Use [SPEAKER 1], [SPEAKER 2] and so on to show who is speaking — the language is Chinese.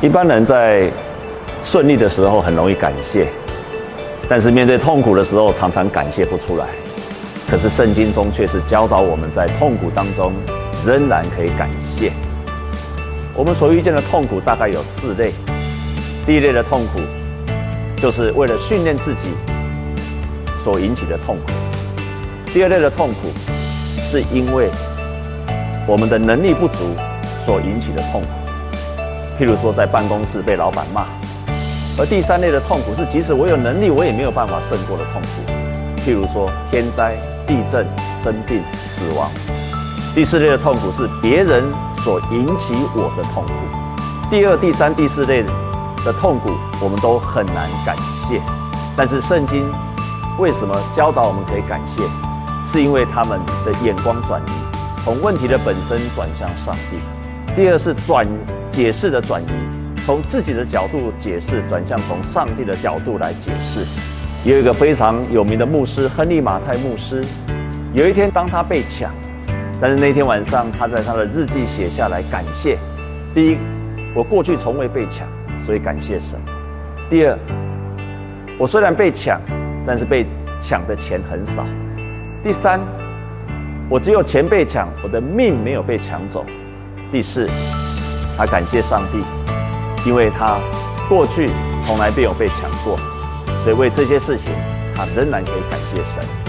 [SPEAKER 1] 一般人在顺利的时候很容易感谢，但是面对痛苦的时候常常感谢不出来。可是圣经中却是教导我们在痛苦当中仍然可以感谢。我们所遇见的痛苦大概有四类。第一类的痛苦，就是为了训练自己所引起的痛苦；第二类的痛苦，是因为我们的能力不足所引起的痛苦，譬如说在办公室被老板骂；而第三类的痛苦是，即使我有能力，我也没有办法胜过的痛苦，譬如说天灾、地震、生病、死亡；第四类的痛苦是别人所引起我的痛苦。第二、第三、第四类的痛苦，我们都很难感谢。但是圣经为什么教导我们可以感谢？是因为他们的眼光转移，从问题的本身转向上帝。第二是转解释的转移，从自己的角度解释，转向从上帝的角度来解释。有一个非常有名的牧师亨利马太牧师，有一天当他被抢，但是那天晚上他在他的日记写下来感谢：第一，我过去从未被抢。所以感谢神。第二，我虽然被抢，但是被抢的钱很少。第三，我只有钱被抢，我的命没有被抢走。第四，他感谢上帝，因为他过去从来没有被抢过，所以为这些事情，他仍然可以感谢神。